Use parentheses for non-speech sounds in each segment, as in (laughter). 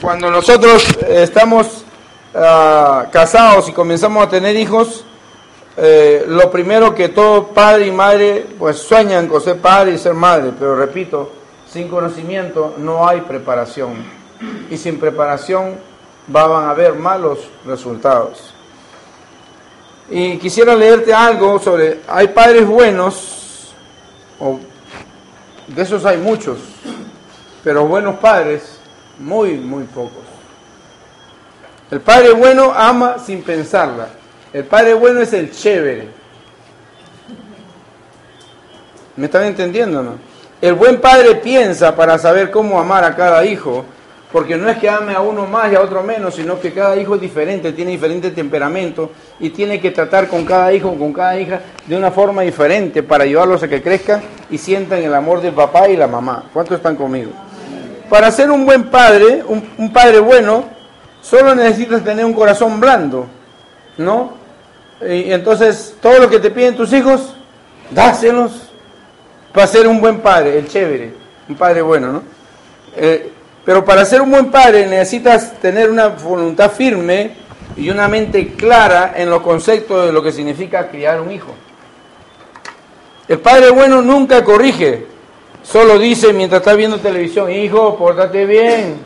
Cuando nosotros estamos ah, casados y comenzamos a tener hijos, eh, lo primero que todo padre y madre pues sueñan con ser padre y ser madre, pero repito, sin conocimiento no hay preparación y sin preparación van a haber malos resultados. Y quisiera leerte algo sobre, hay padres buenos, de esos hay muchos, pero buenos padres, muy, muy pocos. El padre bueno ama sin pensarla. El padre bueno es el chévere. ¿Me están entendiendo no? El buen padre piensa para saber cómo amar a cada hijo, porque no es que ame a uno más y a otro menos, sino que cada hijo es diferente, tiene diferente temperamento y tiene que tratar con cada hijo, con cada hija de una forma diferente para ayudarlos a que crezcan y sientan el amor del papá y la mamá. ¿Cuántos están conmigo? Para ser un buen padre, un, padre bueno, solo necesitas tener un corazón blando, ¿no? Y entonces, todo lo que te piden tus hijos, dáselos para ser un buen padre, el chévere, un padre bueno, ¿no? Eh, pero para ser un buen padre necesitas tener una voluntad firme y una mente clara en los conceptos de lo que significa criar un hijo. El padre bueno nunca corrige, Solo dice mientras está viendo televisión, hijo, pórtate bien.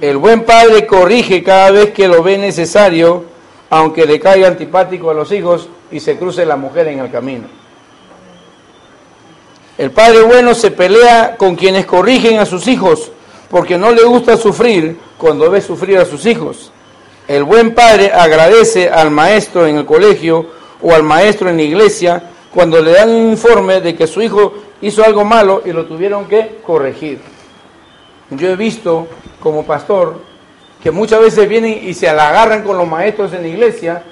El buen padre corrige cada vez que lo ve necesario, aunque le caiga antipático a los hijos y se cruce la mujer en el camino. El padre bueno se pelea con quienes corrigen a sus hijos, porque no le gusta sufrir cuando ve sufrir a sus hijos. El buen padre agradece al maestro en el colegio o al maestro en la iglesia cuando le dan un informe de que su hijo hizo algo malo y lo tuvieron que corregir. Yo he visto como pastor que muchas veces vienen y se agarran con los maestros en la iglesia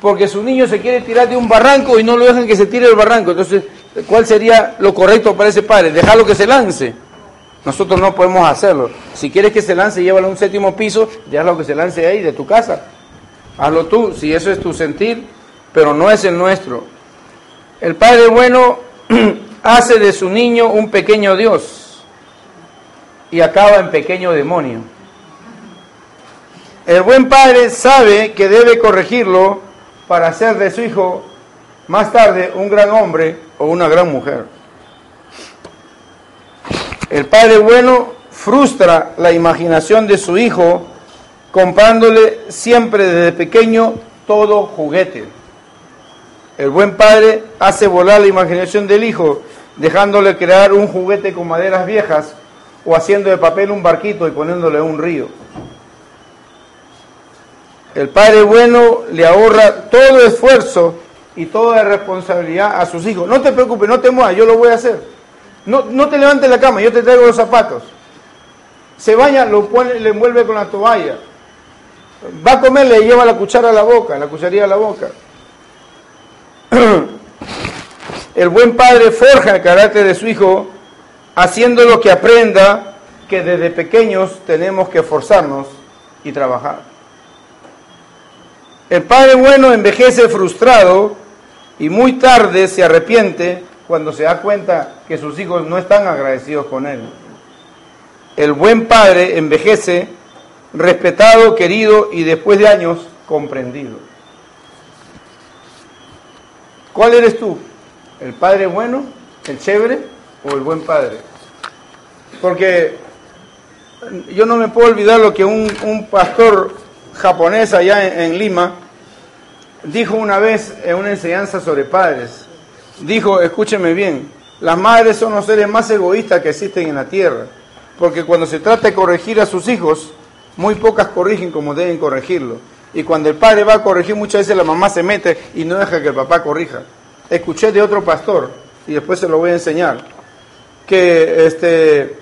porque su niño se quiere tirar de un barranco y no lo dejan que se tire del barranco. Entonces, ¿cuál sería lo correcto para ese padre? Dejarlo que se lance. Nosotros no podemos hacerlo. Si quieres que se lance, llévalo a un séptimo piso, déjalo que se lance ahí de tu casa. Hazlo tú, si eso es tu sentir, pero no es el nuestro. El Padre bueno (clears throat) hace de su niño un pequeño Dios y acaba en pequeño demonio. El buen padre sabe que debe corregirlo para hacer de su hijo más tarde un gran hombre o una gran mujer. El padre bueno frustra la imaginación de su hijo comprándole siempre desde pequeño todo juguete. El buen padre hace volar la imaginación del hijo, dejándole crear un juguete con maderas viejas o haciendo de papel un barquito y poniéndole un río. El padre bueno le ahorra todo esfuerzo y toda responsabilidad a sus hijos. No te preocupes, no te muevas, yo lo voy a hacer. No, no te levantes la cama, yo te traigo los zapatos. Se baña, lo pone, le envuelve con la toalla. Va a comer, le lleva la cuchara a la boca, la cucharilla a la boca. (coughs) El buen padre forja el carácter de su hijo haciendo lo que aprenda que desde pequeños tenemos que esforzarnos y trabajar. El padre bueno envejece frustrado y muy tarde se arrepiente cuando se da cuenta que sus hijos no están agradecidos con él. El buen padre envejece respetado, querido y después de años comprendido. ¿Cuál eres tú? ¿El padre bueno, el chévere o el buen padre? Porque yo no me puedo olvidar lo que un, pastor japonés allá en, Lima dijo una vez en una enseñanza sobre padres. Dijo, escúcheme bien, las madres son los seres más egoístas que existen en la tierra, porque cuando se trata de corregir a sus hijos, muy pocas corrigen como deben corregirlo. Y cuando el padre va a corregir, muchas veces la mamá se mete y no deja que el papá corrija. Escuché de otro pastor, y después se lo voy a enseñar, que, este,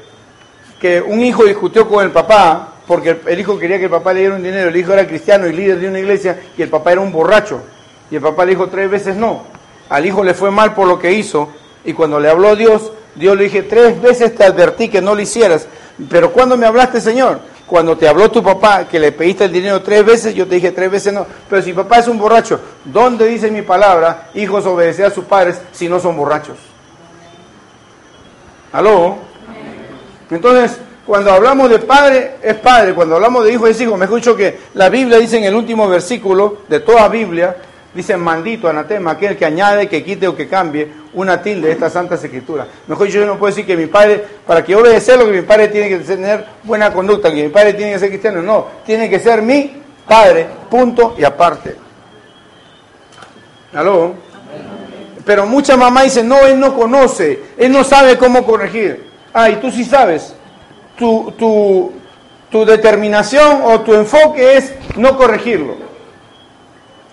que un hijo discutió con el papá porque el hijo quería que el papá le diera un dinero, el hijo era cristiano y líder de una iglesia y el papá era un borracho. Y el papá le dijo tres veces no. Al hijo le fue mal por lo que hizo y cuando le habló Dios, Dios le dije, tres veces te advertí que no lo hicieras. Pero cuando me hablaste, Señor? Cuando te habló tu papá que le pediste el dinero tres veces, yo te dije tres veces no. Pero si papá es un borracho, ¿dónde dice mi palabra, hijos obedecer a sus padres si no son borrachos? ¿Aló? Entonces, Cuando hablamos de padre, es padre. Cuando hablamos de hijo, es hijo. Me escucho que la Biblia dice en el último versículo de toda Biblia, dice maldito, anatema, aquel que añade, que quite o que cambie una tilde de esta santa escritura. Mejor yo no puedo decir que mi padre, para que obedecerlo, que mi padre tiene que tener buena conducta, que mi padre tiene que ser cristiano. No, tiene que ser mi padre, punto y aparte. ¿Aló? Pero mucha mamá dice, no, él no conoce, él no sabe cómo corregir. Ah, y tú sí sabes. Tu, tu, tu determinación o tu enfoque es no corregirlo.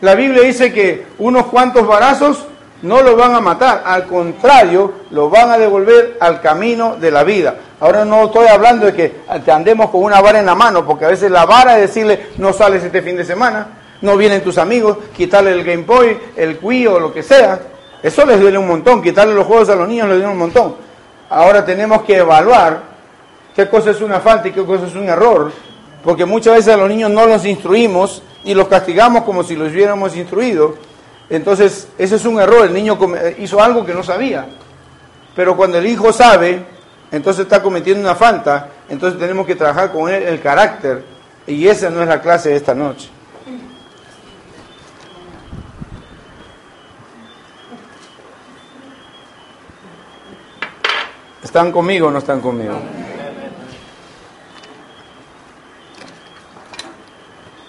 La Biblia dice que unos cuantos varazos no lo van a matar, al contrario, lo van a devolver al camino de la vida. Ahora no estoy hablando de que andemos con una vara en la mano, porque a veces la vara es decirle, no sales este fin de semana, no vienen tus amigos, quitarle el Game Boy, el Wii o lo que sea. Eso les duele un montón, quitarle los juegos a los niños les duele un montón. Ahora tenemos que evaluar qué cosa es una falta y qué cosa es un error, porque muchas veces a los niños no los instruimos y los castigamos como si los hubiéramos instruido. Entonces, ese es un error, el niño hizo algo que no sabía. Pero cuando el hijo sabe, entonces está cometiendo una falta, entonces tenemos que trabajar con él el carácter, y esa no es la clase de esta noche. ¿Están conmigo o no están conmigo?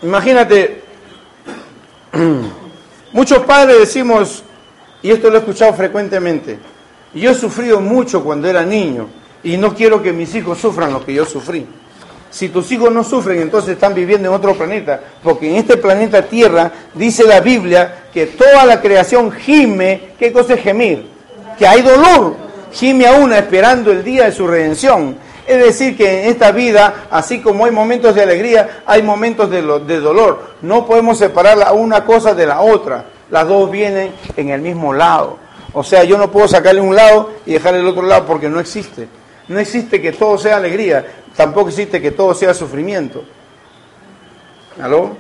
Imagínate, muchos padres decimos, y esto lo he escuchado frecuentemente, yo he sufrido mucho cuando era niño y no quiero que mis hijos sufran lo que yo sufrí. Si tus hijos no sufren, entonces están viviendo en otro planeta, porque en este planeta Tierra dice la Biblia que toda la creación gime, ¿qué cosa es gemir? Que hay dolor, gime a una esperando el día de su redención. Es decir, que en esta vida, así como hay momentos de alegría, hay momentos de, de dolor. No podemos separar una cosa de la otra. Las dos vienen en el mismo lado. O sea, yo no puedo sacarle un lado y dejarle el otro lado porque no existe. No existe que todo sea alegría, tampoco existe que todo sea sufrimiento. ¿Aló?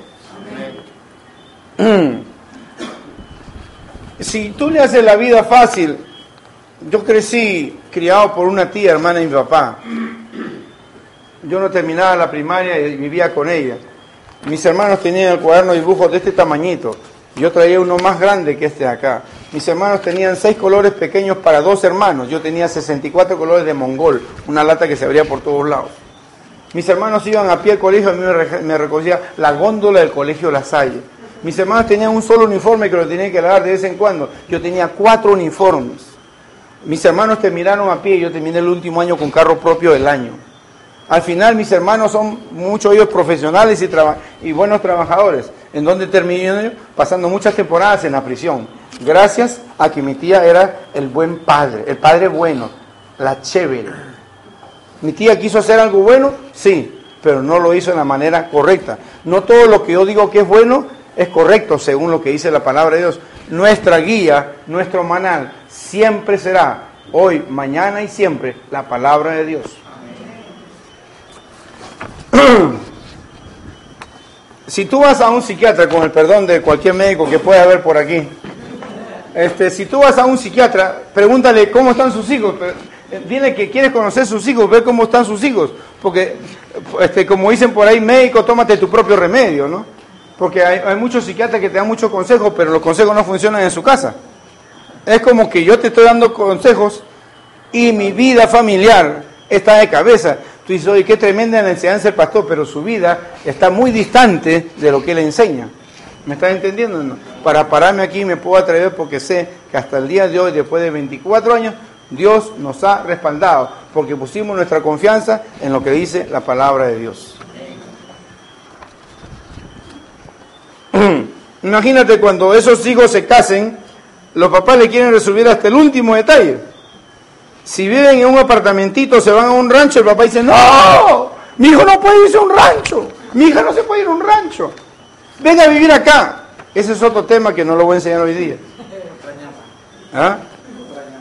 (clears throat) Si tú le haces la vida fácil yo crecí criado por una tía, hermana de mi papá. Yo no terminaba la primaria y vivía con ella. Mis hermanos tenían el cuaderno de dibujos de este tamañito. Yo traía uno más grande que este de acá. Mis hermanos tenían seis colores pequeños para dos hermanos. Yo tenía 64 colores de mongol, una lata que se abría por todos lados. Mis hermanos iban a pie al colegio, a mí me recogía la góndola del colegio La Salle. Mis hermanos tenían un solo uniforme que lo tenían que lavar de vez en cuando. Yo tenía cuatro uniformes. Mis hermanos terminaron a pie, yo terminé el último año con carro propio del año. Al final mis hermanos son muchos ellos profesionales y, y buenos trabajadores. ¿En donde terminé Pasando muchas temporadas en la prisión. Gracias a que mi tía era el buen padre, el padre bueno, la chévere. Mi tía quiso hacer algo bueno, sí, pero no lo hizo de la manera correcta. No todo lo que yo digo que es bueno es correcto según lo que dice la palabra de Dios. Nuestra guía, nuestro manal, siempre será, hoy, mañana y siempre, la palabra de Dios. (clears throat) si tú vas a un psiquiatra, con el perdón de cualquier médico que pueda haber por aquí, este, si tú vas a un psiquiatra, pregúntale cómo están sus hijos. Eh, dile que quieres conocer sus hijos, ver cómo están sus hijos. Porque, este, como dicen por ahí, médico, tómate tu propio remedio, ¿no? Porque hay, hay muchos psiquiatras que te dan muchos consejos, pero los consejos no funcionan en su casa. Es como que yo te estoy dando consejos y mi vida familiar está de cabeza. Tú dices, oye, qué tremenda la enseñanza del pastor, pero su vida está muy distante de lo que él enseña. ¿Me estás entendiendo? Para pararme aquí me puedo atrever porque sé que hasta el día de hoy, después de 24 años, Dios nos ha respaldado, porque pusimos nuestra confianza en lo que dice la palabra de Dios. (clears throat) Imagínate cuando esos hijos se casen los papás le quieren resolver hasta el último detalle. Si viven en un apartamentito, se van a un rancho, el papá dice, no, mi hijo no puede irse a un rancho, mi hija no se puede ir a un rancho, venga a vivir acá. Ese es otro tema que no lo voy a enseñar hoy día. ¿Ah?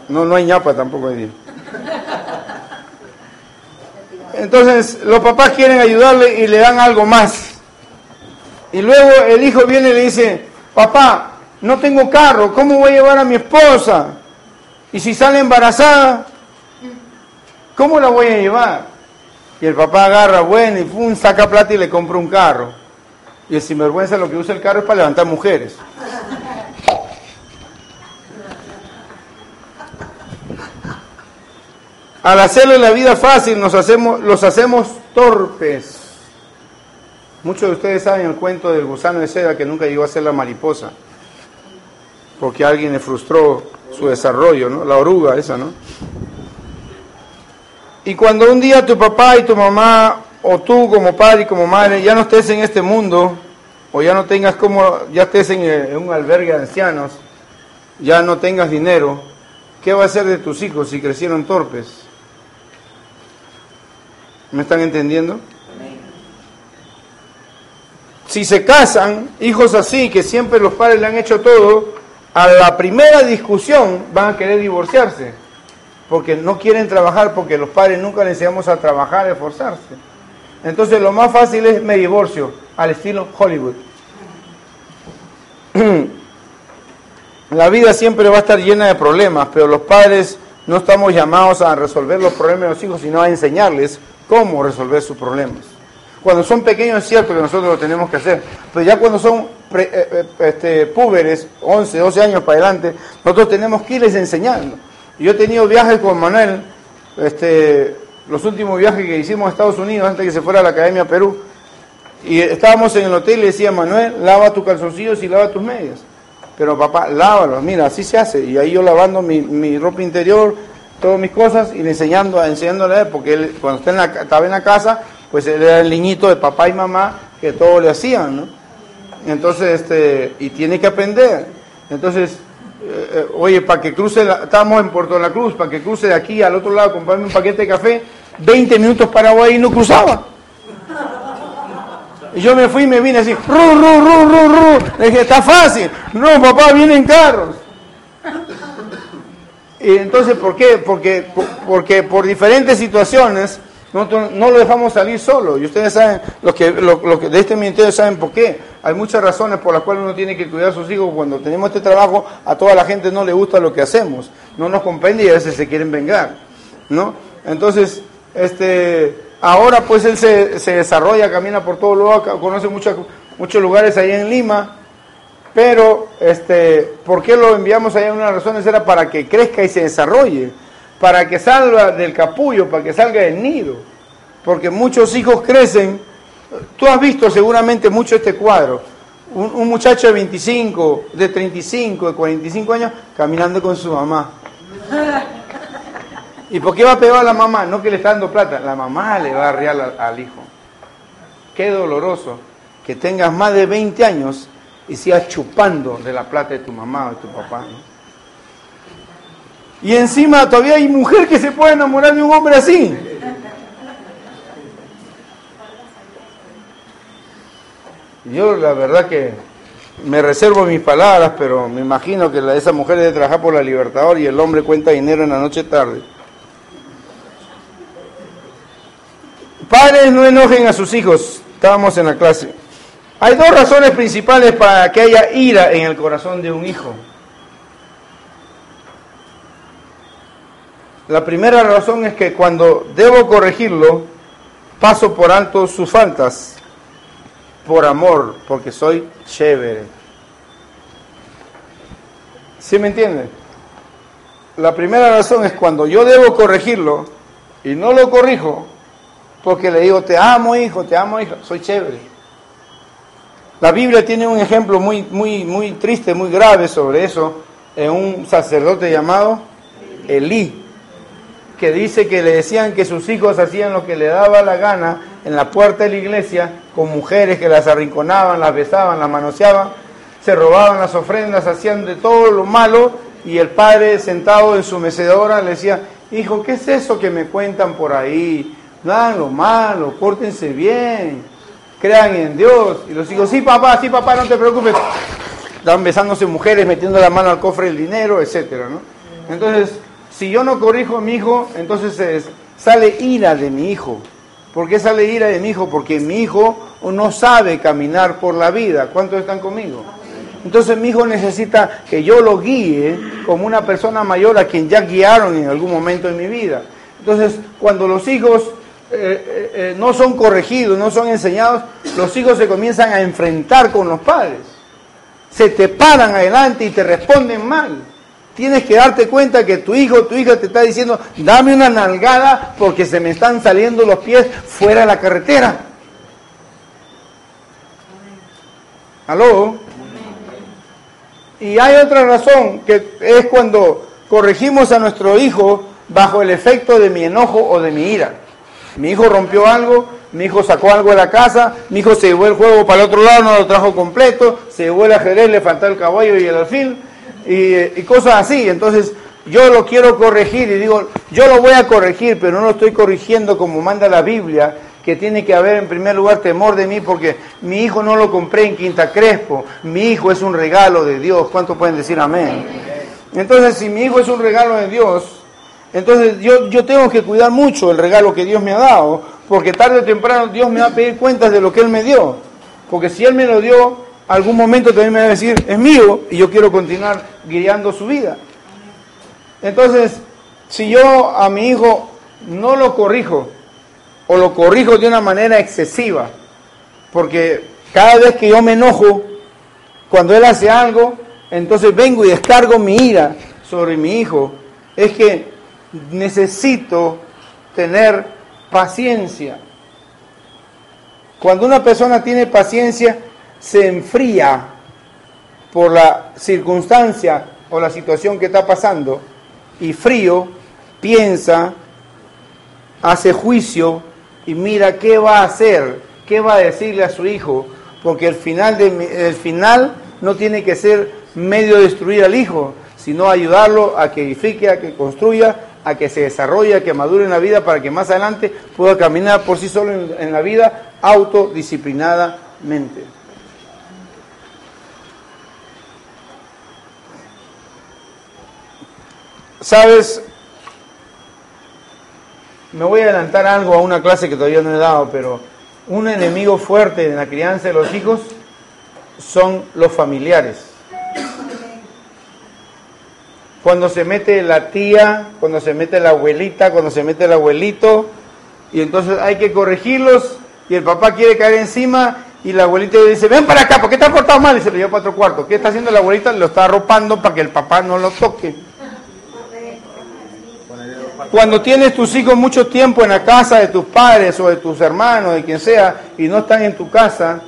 No, no hay ñapa tampoco hoy día. Entonces los papás quieren ayudarle y le dan algo más. Y luego el hijo viene y le dice, papá, no tengo carro, ¿cómo voy a llevar a mi esposa? Y si sale embarazada, ¿cómo la voy a llevar? Y el papá agarra, bueno, y pum, saca plata y le compra un carro. Y el sinvergüenza lo que usa el carro es para levantar mujeres. Al hacerle la vida fácil nos hacemos, los hacemos torpes. Muchos de ustedes saben el cuento del gusano de seda que nunca llegó a ser la mariposa, porque alguien le frustró su desarrollo, ¿no? La oruga esa, ¿no? Y cuando un día tu papá y tu mamá, o tú como padre y como madre, ya no estés en este mundo, o ya no tengas como, ya estés en, en un albergue de ancianos, ya no tengas dinero, ¿qué va a hacer de tus hijos si crecieron torpes? ¿Me están entendiendo? Si se casan, hijos así, que siempre los padres le han hecho todo, a la primera discusión van a querer divorciarse, porque no quieren trabajar, porque los padres nunca les enseñamos a trabajar, a esforzarse. Entonces lo más fácil es me divorcio, al estilo Hollywood. (clears throat) La vida siempre va a estar llena de problemas, pero los padres no estamos llamados a resolver los problemas de los hijos, sino a enseñarles cómo resolver sus problemas. Cuando son pequeños es cierto que nosotros lo tenemos que hacer, pero ya cuando son eh, eh, este, púberes, 11, 12 años para adelante, nosotros tenemos que irles enseñando. Yo he tenido viajes con Manuel, este, los últimos viajes que hicimos a Estados Unidos antes de que se fuera a la Academia Perú, y estábamos en el hotel y le decía, Manuel, lava tus calzoncillos y lava tus medias. Pero papá, lávalos, mira, así se hace. Y ahí yo lavando mi, ropa interior, todas mis cosas y enseñando, enseñándole a él, porque cuando estaba en la casa, pues era el niñito de papá y mamá que todo le hacían, ¿no? Entonces, este, y tiene que aprender. Entonces, eh, eh, oye, para que cruce, estábamos en Puerto de la Cruz, para que cruce de aquí al otro lado, comprarme un paquete de café, 20 minutos para ahí y no cruzaba. Y yo me fui y me vine así, ru, ru, ru, ru, ru. Le dije, está fácil. No, papá, vienen carros. Y entonces, ¿por qué? Porque, porque por diferentes situaciones nosotros no lo dejamos salir solo. Y ustedes saben, los que, lo, que de este ministerio saben por qué. Hay muchas razones por las cuales uno tiene que cuidar a sus hijos. Cuando tenemos este trabajo, a toda la gente no le gusta lo que hacemos. No nos comprende y a veces se quieren vengar. ¿no? Entonces, este, ahora pues él se, desarrolla, camina por todo lado, conoce muchos muchos lugares ahí en Lima pero, este, ¿por qué lo enviamos allá? Una razón era para que crezca y se desarrolle, para que salga del capullo, para que salga del nido. Porque muchos hijos crecen, tú has visto seguramente mucho este cuadro, un, muchacho de 25, de 35, de 45 años, caminando con su mamá. ¿Y por qué va a pegar a la mamá? No que le está dando plata, la mamá le va a arriar al, al hijo. Qué doloroso que tengas más de 20 años y sigas chupando de la plata de tu mamá o de tu papá. Y encima todavía hay mujer que se puede enamorar de un hombre así. Yo la verdad que me reservo mis palabras, pero me imagino que la, esa mujer debe trabajar por la Libertador y el hombre cuenta dinero en la noche tarde. Padres no enojen a sus hijos. Estábamos en la clase. Hay dos razones principales para que haya ira en el corazón de un hijo. La primera razón es que cuando debo corregirlo, paso por alto sus faltas, por amor, porque soy chévere. ¿Sí me entienden? La primera razón es cuando yo debo corregirlo y no lo corrijo, porque le digo, te amo hijo, te amo hijo, soy chévere. La Biblia tiene un ejemplo muy, muy, muy triste, muy grave sobre eso, en un sacerdote llamado Elí, que dice que le decían que sus hijos hacían lo que le daba la gana en la puerta de la iglesia, con mujeres que las arrinconaban, las besaban, las manoseaban, se robaban las ofrendas, hacían de todo lo malo, y el padre sentado en su mecedora le decía, hijo, ¿qué es eso que me cuentan por ahí? Nada lo malo, pórtense bien crean en Dios. Y los hijos, sí papá, sí papá, no te preocupes. Estaban besándose mujeres, metiendo la mano al cofre del dinero, etcétera. Entonces, si yo no corrijo a mi hijo, entonces sale ira de mi hijo. ¿Por qué sale ira de mi hijo? Porque mi hijo no sabe caminar por la vida. ¿Cuántos están conmigo? Entonces mi hijo necesita que yo lo guíe como una persona mayor a quien ya guiaron en algún momento de mi vida. Entonces, cuando los hijos eh, eh, no son corregidos, no son enseñados, los hijos se comienzan a enfrentar con los padres. Se te paran adelante y te responden mal. Tienes que darte cuenta que tu hijo tu hija te está diciendo, dame una nalgada porque se me están saliendo los pies fuera de la carretera. ¿Aló? Y hay otra razón, que es cuando corregimos a nuestro hijo bajo el efecto de mi enojo o de mi ira. Mi hijo rompió algo, mi hijo sacó algo de la casa, mi hijo se llevó el juego para el otro lado, no lo trajo completo, se llevó el ajedrez, le faltó el caballo y el alfil, y, cosas así. Entonces, yo lo quiero corregir y digo, yo lo voy a corregir, pero no lo estoy corrigiendo como manda la Biblia, que tiene que haber en primer lugar temor de mí porque mi hijo no lo compré en Quinta Crespo, mi hijo es un regalo de Dios. ¿Cuánto pueden decir amén? Entonces, si mi hijo es un regalo de Dios, entonces yo, yo tengo que cuidar mucho el regalo que Dios me ha dado, porque tarde o temprano Dios me va a pedir cuentas de lo que Él me dio. Porque si Él me lo dio, algún momento también me va a decir, es mío, y yo quiero continuar guiando su vida. Entonces, si yo a mi hijo no lo corrijo, o lo corrijo de una manera excesiva, porque cada vez que yo me enojo, cuando él hace algo, entonces vengo y descargo mi ira sobre mi hijo, es que necesito tener paciencia. Cuando una persona tiene paciencia, se enfría por la circunstancia o la situación que está pasando y frío piensa, hace juicio y mira qué va a hacer, qué va a decirle a su hijo, porque el final, final no tiene que ser medio de destruir al hijo, sino ayudarlo a que edifique, a que construya, a que se desarrolle, a que madure en la vida para que más adelante pueda caminar por sí solo en, la vida autodisciplinadamente. Sabes, me voy a adelantar algo a una clase que todavía no he dado, pero un enemigo fuerte en la crianza de los hijos son los familiares cuando se mete la tía, cuando se mete la abuelita, cuando se mete el abuelito, y entonces hay que corregirlos, y el papá quiere caer encima, y la abuelita le dice, ven para acá, ¿por qué te has mal? Y se lo lleva para otro cuarto. ¿Qué está haciendo la abuelita? Lo está arropando para que el papá no lo toque. Cuando tienes tus hijos mucho tiempo en la casa de tus padres o de tus hermanos, de quien sea, y no están en tu casa,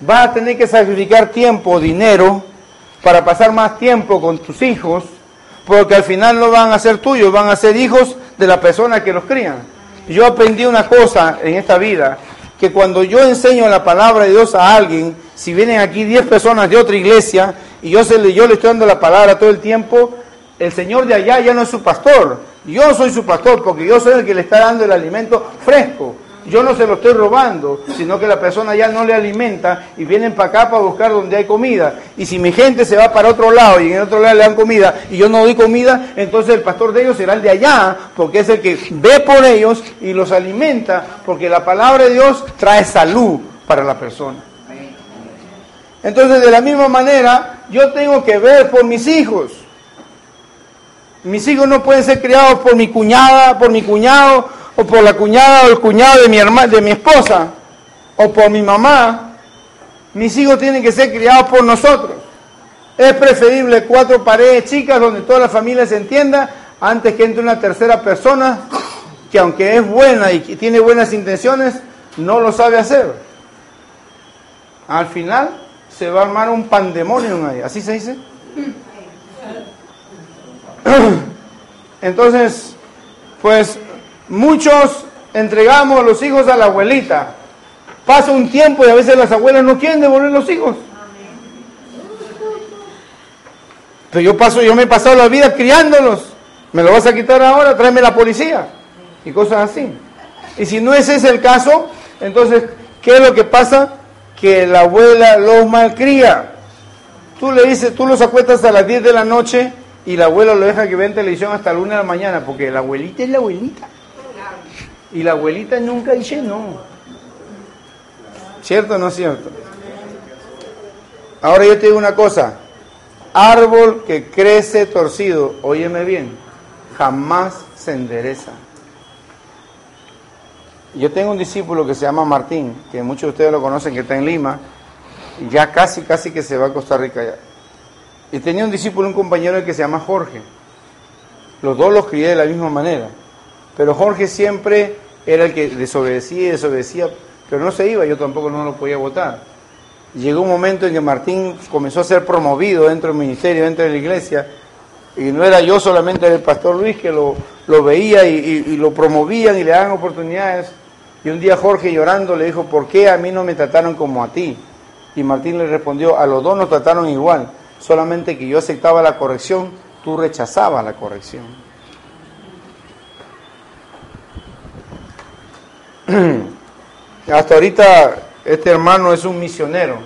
vas a tener que sacrificar tiempo, dinero, para pasar más tiempo con tus hijos, porque al final no van a ser tuyos, van a ser hijos de la persona que los crían. Yo aprendí una cosa en esta vida, que cuando yo enseño la palabra de Dios a alguien, si vienen aquí 10 personas de otra iglesia y yo, se yo le estoy dando la palabra todo el tiempo, el Señor de allá ya no es su pastor, yo soy su pastor porque yo soy el que le está dando el alimento fresco yo no se lo estoy robando, sino que la persona ya no le alimenta y vienen para acá para buscar donde hay comida. Y si mi gente se va para otro lado y en otro lado le dan comida y yo no doy comida, entonces el pastor de ellos será el de allá, porque es el que ve por ellos y los alimenta, porque la palabra de Dios trae salud para la persona. Entonces, de la misma manera, yo tengo que ver por mis hijos. Mis hijos no pueden ser criados por mi cuñada, por mi cuñado, o por la cuñada o el cuñado de mi, hermana, de mi esposa, o por mi mamá, mis hijos tienen que ser criados por nosotros. Es preferible cuatro paredes chicas donde toda la familia se entienda antes que entre una tercera persona que aunque es buena y tiene buenas intenciones, no lo sabe hacer. Al final se va a armar un pandemonio ahí, ¿así se dice? (coughs) Entonces, pues Muchos entregamos los hijos a la abuelita. Pasa un tiempo y a veces las abuelas no quieren devolver los hijos. Pero yo paso, yo me he pasado la vida criándolos. ¿Me lo vas a quitar ahora? Tráeme la policía. Y cosas así. Y si no ese es el caso, entonces, ¿qué es lo que pasa? Que la abuela los malcría. Tú le dices, tú los acuestas a las 10 de la noche y la abuela lo deja que vean televisión hasta la 1 de la mañana, porque la abuelita es la abuelita. Y la abuelita nunca dice no. ¿Cierto o no es cierto? Ahora yo te digo una cosa. Árbol que crece torcido, óyeme bien, jamás se endereza. Yo tengo un discípulo que se llama Martín, que muchos de ustedes lo conocen, que está en Lima, y ya casi, casi que se va a Costa Rica ya. Y tenía un discípulo, un compañero que se llama Jorge. Los dos los crié de la misma manera. Pero Jorge siempre era el que desobedecía y desobedecía, pero no se iba, yo tampoco no lo podía votar. Llegó un momento en que Martín comenzó a ser promovido dentro del ministerio, dentro de la iglesia, y no era yo solamente el pastor Luis que lo, veía y, y, lo promovían y le daban oportunidades. Y un día Jorge llorando le dijo, ¿por qué a mí no me trataron como a ti? Y Martín le respondió, a los dos nos trataron igual, solamente que yo aceptaba la corrección, tú rechazabas la corrección. (clears throat) Hasta ahorita este hermano es un misionero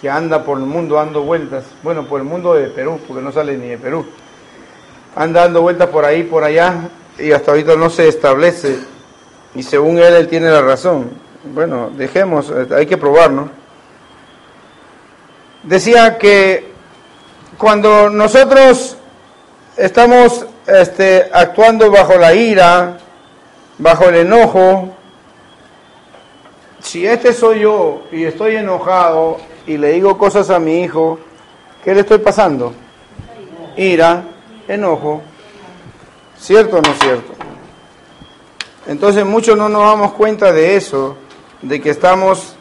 que anda por el mundo dando vueltas, bueno, por el mundo de Perú, porque no sale ni de Perú. Anda dando vueltas por ahí, por allá, y hasta ahorita no se establece. Y según él, él tiene la razón. Bueno, dejemos, hay que probar, ¿no? Decía que cuando nosotros estamos este, actuando bajo la ira, bajo el enojo, si este soy yo y estoy enojado y le digo cosas a mi hijo, ¿qué le estoy pasando? Ira, enojo. ¿Cierto o no cierto? Entonces muchos no nos damos cuenta de eso, de que estamos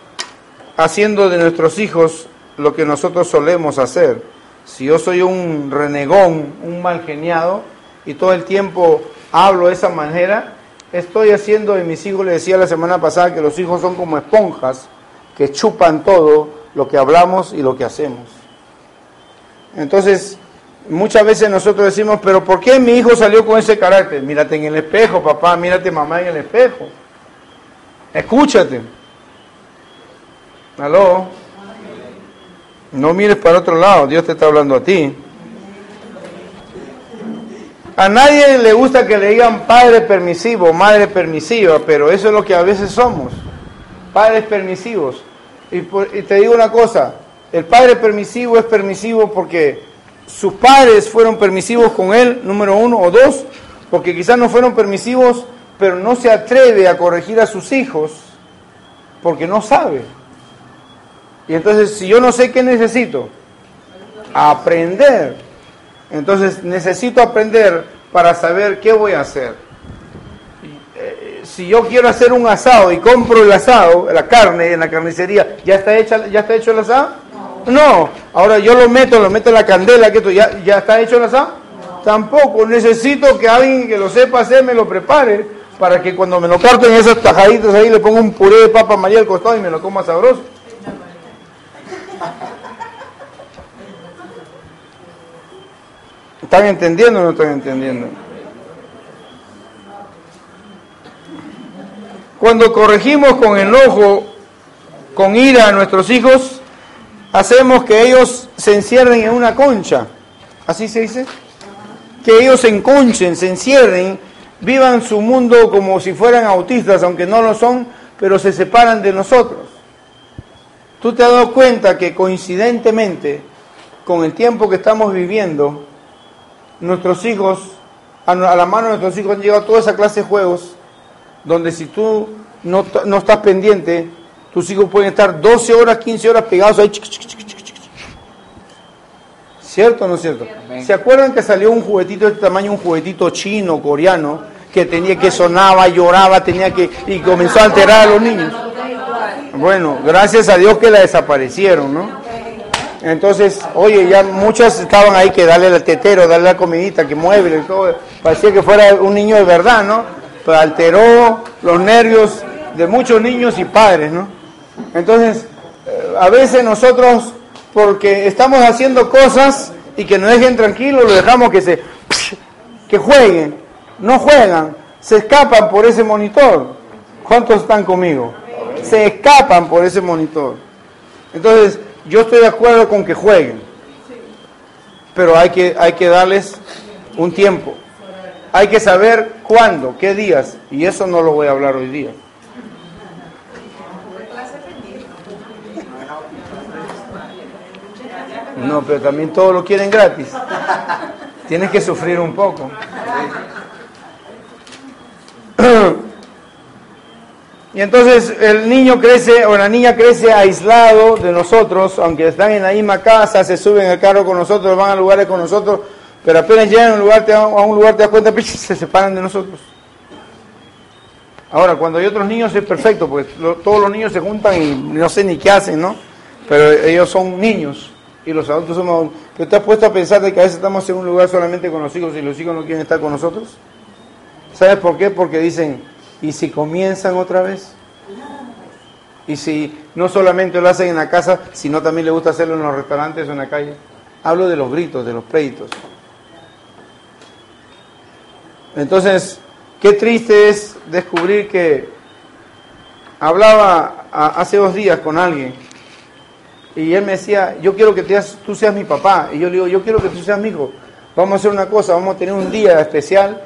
haciendo de nuestros hijos lo que nosotros solemos hacer. Si yo soy un renegón, un mal geniado, y todo el tiempo hablo de esa manera, estoy haciendo de mis hijos, le decía la semana pasada, que los hijos son como esponjas que chupan todo lo que hablamos y lo que hacemos. Entonces, muchas veces nosotros decimos, pero ¿por qué mi hijo salió con ese carácter? Mírate en el espejo, papá, mírate mamá en el espejo. Escúchate. ¿Aló? No mires para otro lado, Dios te está hablando a ti. A nadie le gusta que le digan padre permisivo, madre permisiva, pero eso es lo que a veces somos, padres permisivos. Y, y, te digo una cosa, el padre permisivo es permisivo porque sus padres fueron permisivos con él, número uno, o dos, porque quizás no fueron permisivos, pero no se atreve a corregir a sus hijos porque no sabe. Y entonces, si yo no sé qué necesito, aprender. Entonces, necesito aprender para saber qué voy a hacer. Eh, si yo quiero hacer un asado y compro el asado, la carne en la carnicería, ¿ya está, hecha, ya está hecho el asado? No. Ahora yo lo meto, lo meto en la candela, que ¿ya, ¿ya está hecho el asado? Tampoco. Necesito que alguien que lo sepa hacer me lo prepare para que cuando me lo corten esas tajaditas ahí le ponga un puré de papa maría al costado y me lo coma sabroso. ¿Están entendiendo o no están entendiendo? Cuando corregimos con enojo, con ira a nuestros hijos, hacemos que ellos se encierren en una concha. ¿Así se dice? Que ellos se enconchen, se encierren, vivan su mundo como si fueran autistas, aunque no lo son, pero se separan de nosotros. Tú te has dado cuenta que coincidentemente, con el tiempo que estamos viviendo, nuestros hijos, a la mano de nuestros hijos han llegado toda esa clase de juegos, donde si tú no, no estás pendiente, tus hijos pueden estar 12 horas, 15 horas pegados ahí. ¿Cierto o no es cierto? ¿Se acuerdan que salió un juguetito de este tamaño, un juguetito chino, coreano, que tenía que sonaba, lloraba, tenía que y comenzó a alterar a los niños? Bueno, gracias a Dios que la desaparecieron, ¿no? Entonces, oye, ya muchas estaban ahí que darle el tetero, darle la comidita, que mueve, todo. Parecía que fuera un niño de verdad, ¿no? Pero alteró los nervios de muchos niños y padres, ¿no? Entonces, eh, a veces nosotros, porque estamos haciendo cosas y que nos dejen tranquilos, lo dejamos que se, que jueguen, no juegan, se escapan por ese monitor. ¿Cuántos están conmigo? Se escapan por ese monitor. Entonces, yo estoy de acuerdo con que jueguen, pero hay que, hay que darles un tiempo. Hay que saber cuándo, qué días, y eso no lo voy a hablar hoy día. No, pero también todo lo quieren gratis. Tienes que sufrir un poco. (clears throat) Y entonces el niño crece o la niña crece aislado de nosotros, aunque están en la misma casa, se suben al carro con nosotros, van a lugares con nosotros, pero apenas llegan a un lugar, te, a un lugar te das cuenta, se separan de nosotros. Ahora, cuando hay otros niños es perfecto, porque todos los niños se juntan y no sé ni qué hacen, ¿no? Pero ellos son niños y los adultos somos... ¿Pero te has puesto a pensar de que a veces estamos en un lugar solamente con los hijos y los hijos no quieren estar con nosotros? ¿Sabes por qué? Porque dicen, ¿y si comienzan otra vez? Y si no solamente lo hacen en la casa, sino también le gusta hacerlo en los restaurantes o en la calle. Hablo de los gritos, de los pleitos. Entonces, Qué triste es descubrir que hablaba hace dos días con alguien y él me decía, yo quiero que tú seas mi papá. Y yo le digo, yo quiero que tú seas mi hijo. Vamos a hacer una cosa, vamos a tener un día especial.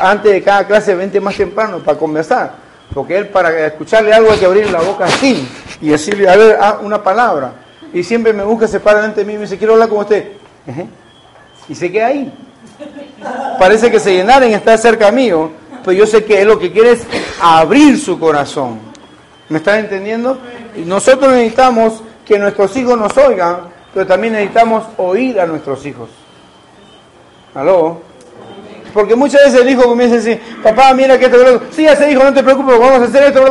Antes de cada clase, vente más temprano para conversar. Porque él, para escucharle algo, hay que abrir la boca así y decirle, a ver, ah, una palabra. Y siempre me busca, se para delante de mí y me dice, quiero hablar con usted. Y se queda ahí. Parece que se llenaron y está cerca mío pero yo sé que él lo que quiere es abrir su corazón. ¿Me están entendiendo? Nosotros necesitamos que nuestros hijos nos oigan, pero también necesitamos oír a nuestros hijos. ¿Aló? Porque muchas veces el hijo comienza a decir, papá, mira que esto... Sí, ese hijo, no te preocupes, vamos a hacer esto.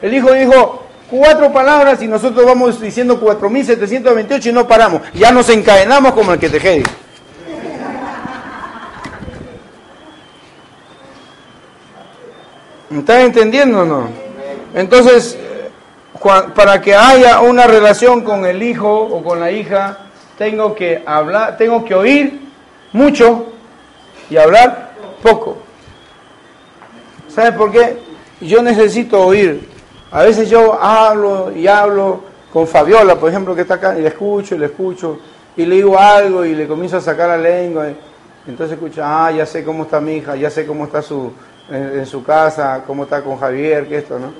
El hijo dijo cuatro palabras y nosotros vamos diciendo 4.728 y no paramos. Ya nos encadenamos como el que te quede. ¿Me están entendiendo o no? Entonces, para que haya una relación con el hijo o con la hija, tengo que hablar, tengo que oír mucho y hablar poco. ¿Sabe por qué? Yo necesito oír. A veces yo hablo y hablo con Fabiola, por ejemplo, que está acá, y le escucho y le escucho, y le digo algo y le comienzo a sacar la lengua. entonces escucha, ah, ya sé cómo está mi hija, ya sé cómo está su, en, su casa, cómo está con Javier, que esto, ¿no?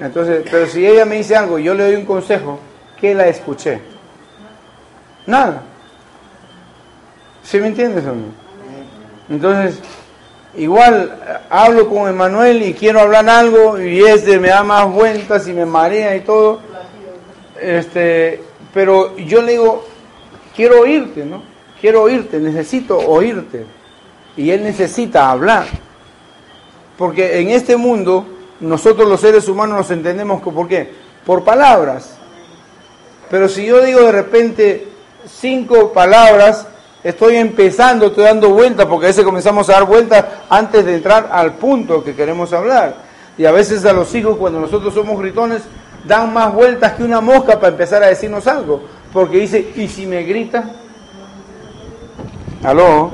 Entonces, pero si ella me dice algo y yo le doy un consejo, ¿qué la escuché? Nada. ¿Sí me entiendes o no? Entonces, igual hablo con Emanuel y quiero hablar algo y este me da más vueltas y me marea y todo. Este, pero yo le digo, quiero oírte, ¿no? Quiero oírte, necesito oírte. Y él necesita hablar. Porque en este mundo nosotros los seres humanos nos entendemos por qué? Por palabras. Pero si yo digo de repente cinco palabras, estoy empezando, estoy dando vueltas, porque a veces comenzamos a dar vueltas antes de entrar al punto que queremos hablar. Y a veces a los hijos, cuando nosotros somos gritones, dan más vueltas que una mosca para empezar a decirnos algo. Porque dice, ¿y si me grita? ¿Aló?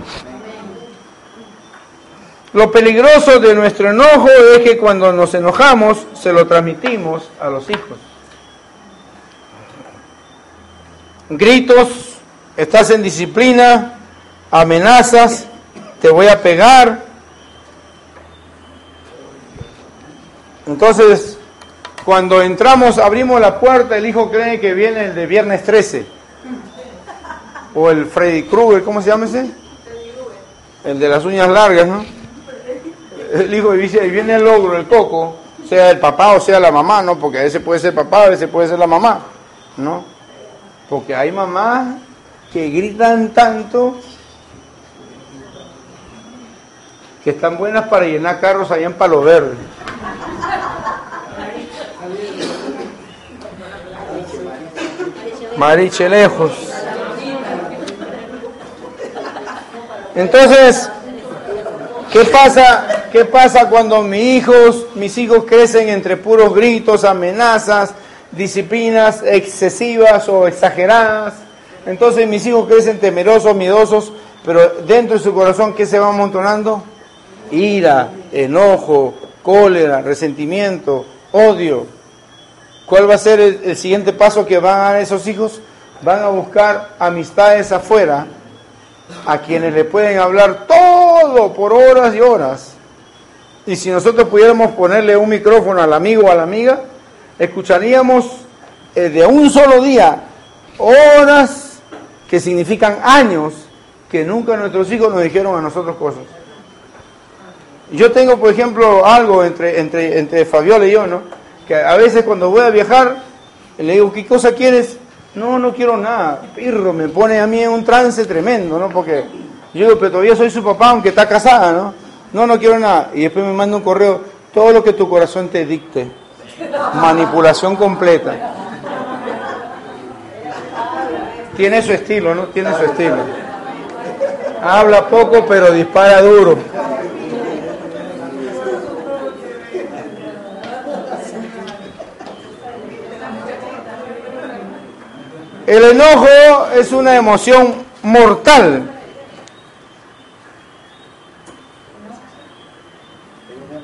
Lo peligroso de nuestro enojo es que cuando nos enojamos se lo transmitimos a los hijos. Gritos, estás en disciplina, amenazas, te voy a pegar. Entonces, cuando entramos, abrimos la puerta, el hijo cree que viene el de viernes 13. O el Freddy Krueger, ¿cómo se llama ese? El de las uñas largas, ¿no? el hijo dice, y viene el logro, el coco, sea el papá o sea la mamá, ¿no? Porque a veces puede ser papá, a veces puede ser la mamá, ¿no? Porque hay mamás que gritan tanto que están buenas para llenar carros allá en Palo Verde. Marichelejos. Entonces, ¿qué pasa? ¿Qué pasa cuando mis hijos, mis hijos crecen entre puros gritos, amenazas, disciplinas excesivas o exageradas? Entonces mis hijos crecen temerosos, miedosos, pero dentro de su corazón, ¿qué se va amontonando? Ira, enojo, cólera, resentimiento, odio. ¿Cuál va a ser el, siguiente paso que van a dar esos hijos? Van a buscar amistades afuera a quienes le pueden hablar todo por horas y horas y si nosotros pudiéramos ponerle un micrófono al amigo o a la amiga, escucharíamos eh, de un solo día horas que significan años que nunca nuestros hijos nos dijeron a nosotros cosas. Yo tengo, por ejemplo, algo entre, entre, entre Fabiola y yo, ¿no? Que a veces cuando voy a viajar, le digo, ¿qué cosa quieres? No, no quiero nada. Pirro, me pone a mí en un trance tremendo, ¿no? Porque yo digo, pero todavía soy su papá, aunque está casada, ¿no? No, no quiero nada. Y después me manda un correo, todo lo que tu corazón te dicte. Manipulación completa. Tiene su estilo, ¿no? Tiene su estilo. Habla poco, pero dispara duro. El enojo es una emoción mortal.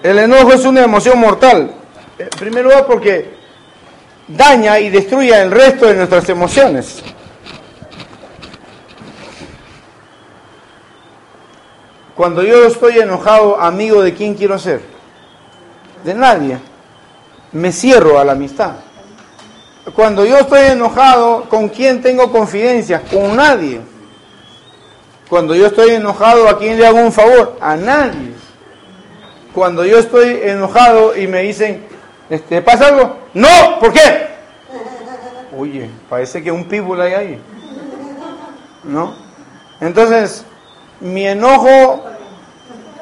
El enojo es una emoción mortal. En primer porque daña y destruye el resto de nuestras emociones. Cuando yo estoy enojado, amigo de quién quiero ser? De nadie. Me cierro a la amistad. Cuando yo estoy enojado, ¿con quién tengo confidencia? Con nadie. Cuando yo estoy enojado, ¿a quién le hago un favor? A nadie. Cuando yo estoy enojado y me dicen, este, ¿pasa algo? No, ¿por qué? Oye, parece que un pitbull hay ahí. ¿No? Entonces, mi enojo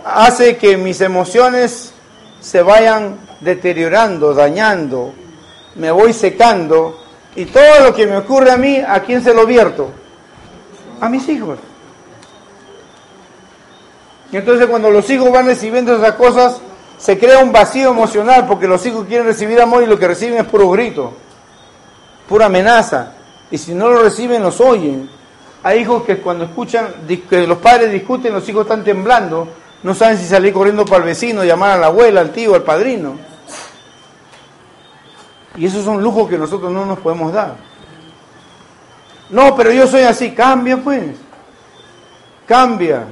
hace que mis emociones se vayan deteriorando, dañando, me voy secando y todo lo que me ocurre a mí, ¿a quién se lo vierto? A mis hijos. Y entonces cuando los hijos van recibiendo esas cosas, se crea un vacío emocional porque los hijos quieren recibir amor y lo que reciben es puro grito, pura amenaza. Y si no lo reciben, los oyen. Hay hijos que cuando escuchan que los padres discuten, los hijos están temblando, no saben si salir corriendo para el vecino, llamar a la abuela, al tío, al padrino. Y esos son lujos que nosotros no nos podemos dar. No, pero yo soy así. Cambia pues. Cambia.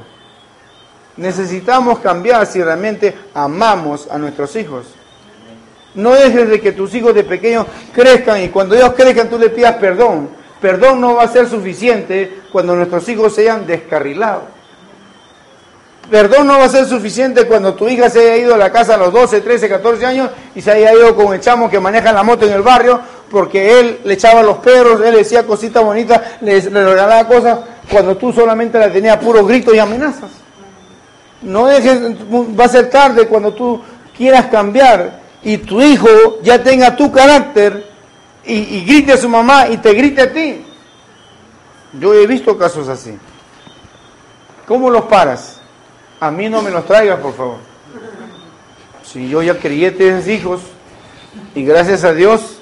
Necesitamos cambiar si realmente amamos a nuestros hijos. No dejes de que tus hijos de pequeños crezcan y cuando ellos crezcan tú le pidas perdón. Perdón no va a ser suficiente cuando nuestros hijos sean descarrilados. Perdón no va a ser suficiente cuando tu hija se haya ido a la casa a los 12, 13, 14 años y se haya ido con el chamo que maneja la moto en el barrio porque él le echaba los perros, él le decía cositas bonitas, le, regalaba cosas cuando tú solamente la tenías puros gritos y amenazas. No dejes, va a ser tarde cuando tú quieras cambiar y tu hijo ya tenga tu carácter y, y grite a su mamá y te grite a ti. Yo he visto casos así. ¿Cómo los paras? A mí no me los traigas, por favor. Si yo ya crié tres hijos y gracias a Dios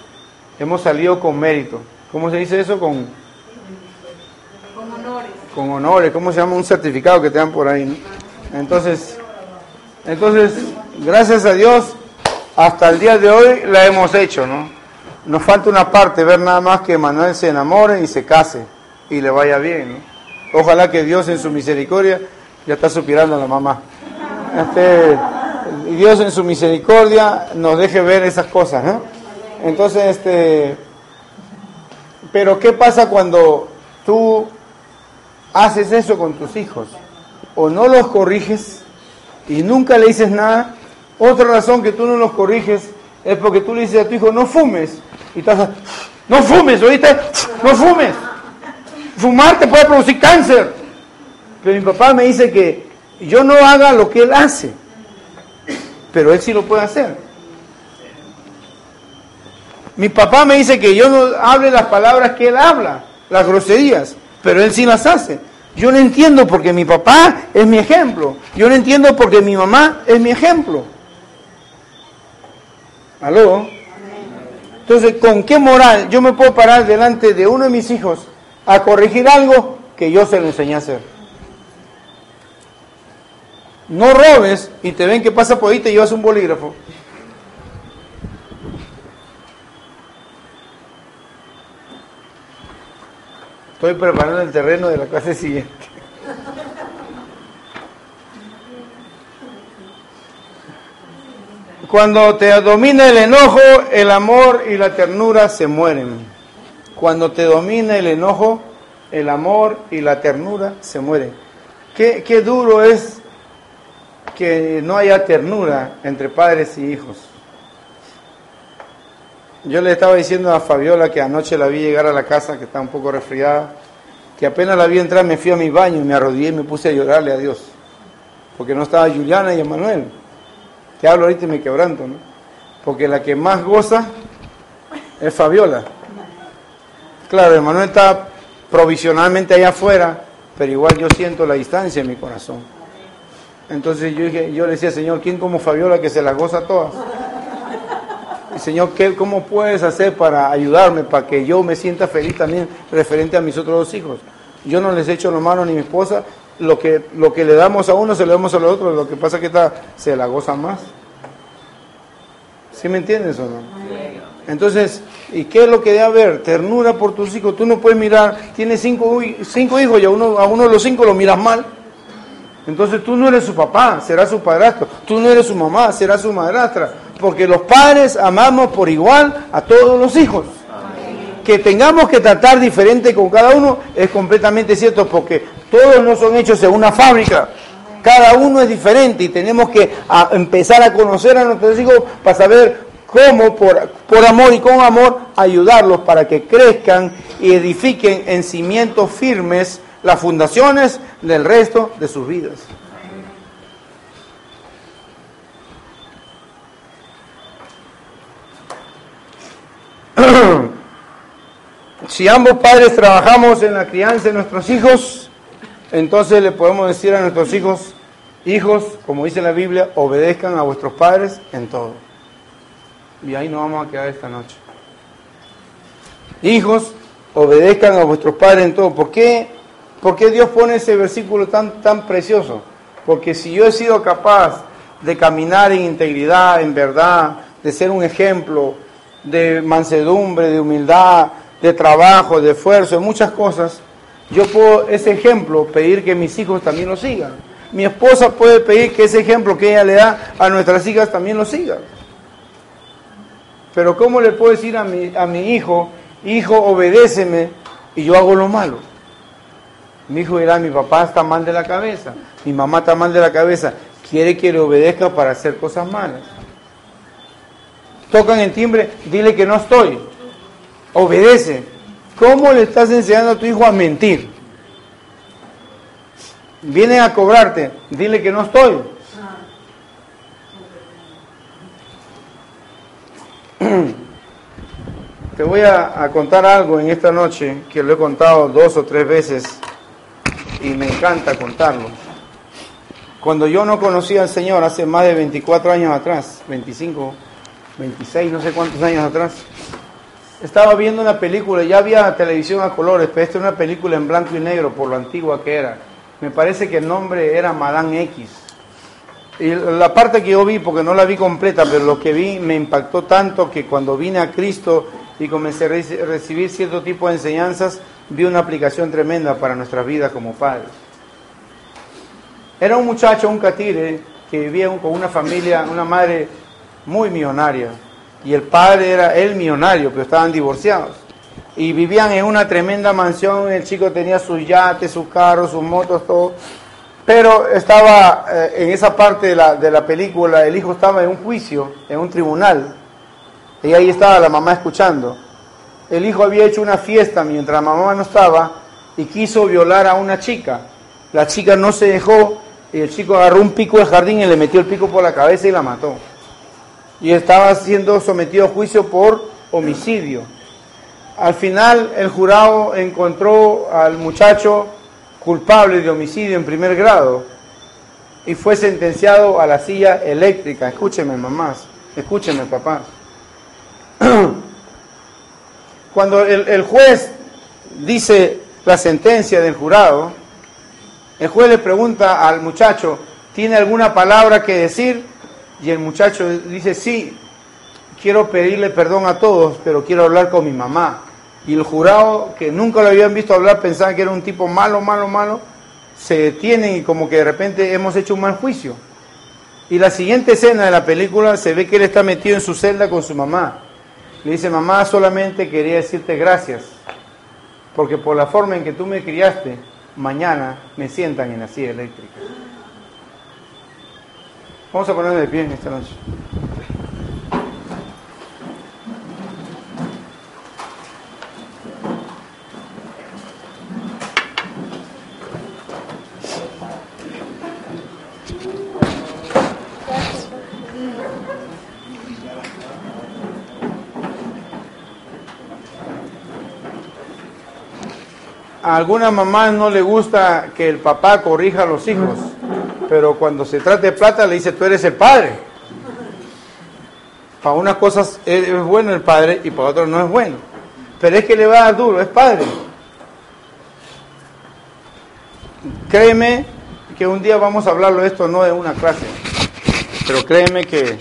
hemos salido con mérito. ¿Cómo se dice eso? Con, con honores. Con honores. ¿Cómo se llama un certificado que te dan por ahí? Entonces, entonces, gracias a Dios, hasta el día de hoy la hemos hecho, ¿no? Nos falta una parte, ver nada más que Manuel se enamore y se case y le vaya bien, Ojalá que Dios en su misericordia ya está suspirando la mamá. Este, Dios en su misericordia nos deje ver esas cosas, ¿no? Entonces, este, pero ¿qué pasa cuando tú haces eso con tus hijos? O no los corriges y nunca le dices nada. Otra razón que tú no los corriges es porque tú le dices a tu hijo, no fumes. Y estás, no fumes, ¿oíste? No fumes. Fumar te puede producir cáncer. Pero mi papá me dice que yo no haga lo que él hace, pero él sí lo puede hacer. Mi papá me dice que yo no hable las palabras que él habla, las groserías, pero él sí las hace. Yo no entiendo porque mi papá es mi ejemplo. Yo no entiendo porque mi mamá es mi ejemplo. ¿Aló? Entonces, ¿con qué moral yo me puedo parar delante de uno de mis hijos a corregir algo que yo se lo enseñé a hacer? no robes y te ven que pasa por ahí te llevas un bolígrafo. Estoy preparando el terreno de la clase siguiente. Cuando te domina el enojo, el amor y la ternura se mueren. Cuando te domina el enojo, el amor y la ternura se mueren. Qué, qué duro es que no haya ternura entre padres y hijos. Yo le estaba diciendo a Fabiola que anoche la vi llegar a la casa, que está un poco resfriada, que apenas la vi entrar me fui a mi baño y me arrodillé y me puse a llorarle a Dios, porque no estaba Juliana y Emanuel. Hablo ahorita y me quebranto, ¿no? Porque la que más goza es Fabiola. Claro, Emanuel está provisionalmente allá afuera, pero igual yo siento la distancia en mi corazón. Entonces yo, dije, yo le decía, Señor, ¿quién como Fabiola que se las goza todas? Señor, ¿qué, ¿cómo puedes hacer para ayudarme, para que yo me sienta feliz también referente a mis otros dos hijos? Yo no les echo la mano ni mi esposa, lo que, lo que le damos a uno se lo damos al otro, lo que pasa es que está, se la goza más. ¿Sí me entiendes o no? Entonces, ¿y qué es lo que debe haber? Ternura por tus hijos. Tú no puedes mirar, tienes cinco, cinco hijos y a uno, a uno de los cinco lo miras mal. Entonces tú no eres su papá, será su padrastro. Tú no eres su mamá, será su madrastra. Porque los padres amamos por igual a todos los hijos. Que tengamos que tratar diferente con cada uno es completamente cierto porque todos no son hechos en una fábrica. Cada uno es diferente y tenemos que empezar a conocer a nuestros hijos para saber cómo por, amor y con amor ayudarlos para que crezcan y edifiquen en cimientos firmes las fundaciones del resto de sus vidas. (clears throat) si ambos padres trabajamos en la crianza de nuestros hijos, entonces le podemos decir a nuestros hijos, hijos, como dice la Biblia, obedezcan a vuestros padres en todo. Y ahí nos vamos a quedar esta noche. Hijos, obedezcan a vuestros padres en todo. ¿Por qué? ¿Por Dios pone ese versículo tan, tan precioso? Porque si yo he sido capaz de caminar en integridad, en verdad, de ser un ejemplo de mansedumbre, de humildad, de trabajo, de esfuerzo, de muchas cosas, yo puedo ese ejemplo pedir que mis hijos también lo sigan. Mi esposa puede pedir que ese ejemplo que ella le da a nuestras hijas también lo sigan. Pero ¿cómo le puedo decir a mi, a mi hijo, hijo, obedéceme y yo hago lo malo? Mi hijo dirá, mi papá está mal de la cabeza, mi mamá está mal de la cabeza, quiere que le obedezca para hacer cosas malas. Tocan el timbre, dile que no estoy, obedece. ¿Cómo le estás enseñando a tu hijo a mentir? Vienen a cobrarte, dile que no estoy. (clears throat) Te voy a, contar algo en esta noche que lo he contado dos o tres veces y me encanta contarlo. Cuando yo no conocía al Señor hace más de 24 años atrás, 25, 26, no sé cuántos años atrás, estaba viendo una película, ya había televisión a colores, pero esta es una película en blanco y negro por lo antigua que era. Me parece que el nombre era Madame X. Y la parte que yo vi, porque no la vi completa, pero lo que vi me impactó tanto que cuando vine a Cristo y comencé a recibir cierto tipo de enseñanzas, vi una aplicación tremenda para nuestras vidas como padres. Era un muchacho, un catire, que vivía con una familia, una madre muy millonaria, y el padre era el millonario, pero estaban divorciados. Y vivían en una tremenda mansión, el chico tenía sus yates, sus carros, sus motos, todo. Pero estaba eh, en esa parte de la, de la película, el hijo estaba en un juicio, en un tribunal, y ahí estaba la mamá escuchando. El hijo había hecho una fiesta mientras la mamá no estaba y quiso violar a una chica. La chica no se dejó y el chico agarró un pico del jardín y le metió el pico por la cabeza y la mató. Y estaba siendo sometido a juicio por homicidio. Al final el jurado encontró al muchacho culpable de homicidio en primer grado y fue sentenciado a la silla eléctrica. Escúcheme, mamás, escúcheme, papás. (clears throat) Cuando el, juez dice la sentencia del jurado, el juez le pregunta al muchacho, ¿tiene alguna palabra que decir? Y el muchacho dice, sí, quiero pedirle perdón a todos, pero quiero hablar con mi mamá. Y el jurado, que nunca lo habían visto hablar, pensaban que era un tipo malo, malo, malo, se detienen y como que de repente hemos hecho un mal juicio. Y la siguiente escena de la película se ve que él está metido en su celda con su mamá. Le dice, mamá, solamente quería decirte gracias, porque por la forma en que tú me criaste, mañana me sientan en la silla eléctrica. Vamos a ponernos de pie en esta noche. A algunas mamás no le gusta que el papá corrija a los hijos, pero cuando se trata de plata le dice, tú eres el padre. Para unas cosas es bueno el padre y para otras no es bueno. Pero es que le va a dar duro, es padre. Créeme que un día vamos a hablarlo esto no de una clase, pero créeme que